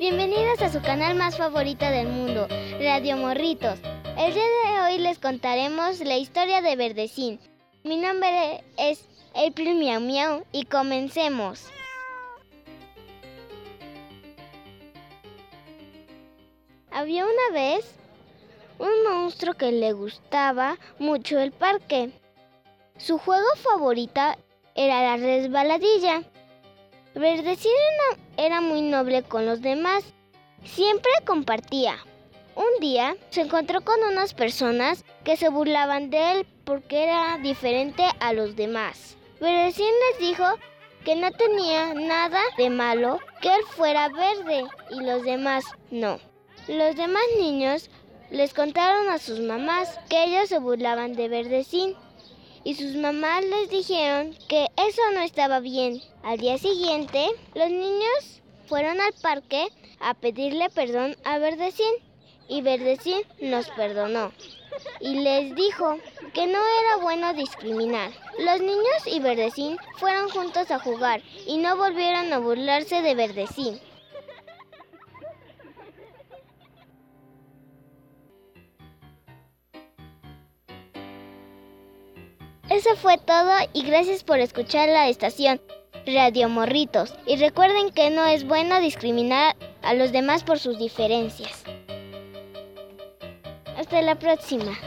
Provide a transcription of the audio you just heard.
Bienvenidos a su canal más favorito del mundo, Radio Morritos. El día de hoy les contaremos la historia de Verdecín. Mi nombre es April Miau Miau y comencemos. Había una vez un monstruo que le gustaba mucho el parque. Su juego favorita era la resbaladilla. Verdecín era, era muy noble con los demás. Siempre compartía. Un día se encontró con unas personas que se burlaban de él porque era diferente a los demás. Verdecín les dijo que no tenía nada de malo que él fuera verde y los demás no. Los demás niños les contaron a sus mamás que ellos se burlaban de Verdecín y sus mamás les dijeron que eso no estaba bien. Al día siguiente, los niños fueron al parque a pedirle perdón a Verdecín y Verdecín nos perdonó y les dijo que no era bueno discriminar. Los niños y Verdecín fueron juntos a jugar y no volvieron a burlarse de Verdecín. Eso fue todo y gracias por escuchar la estación Radio Morritos. Y recuerden que no es bueno discriminar a los demás por sus diferencias. Hasta la próxima.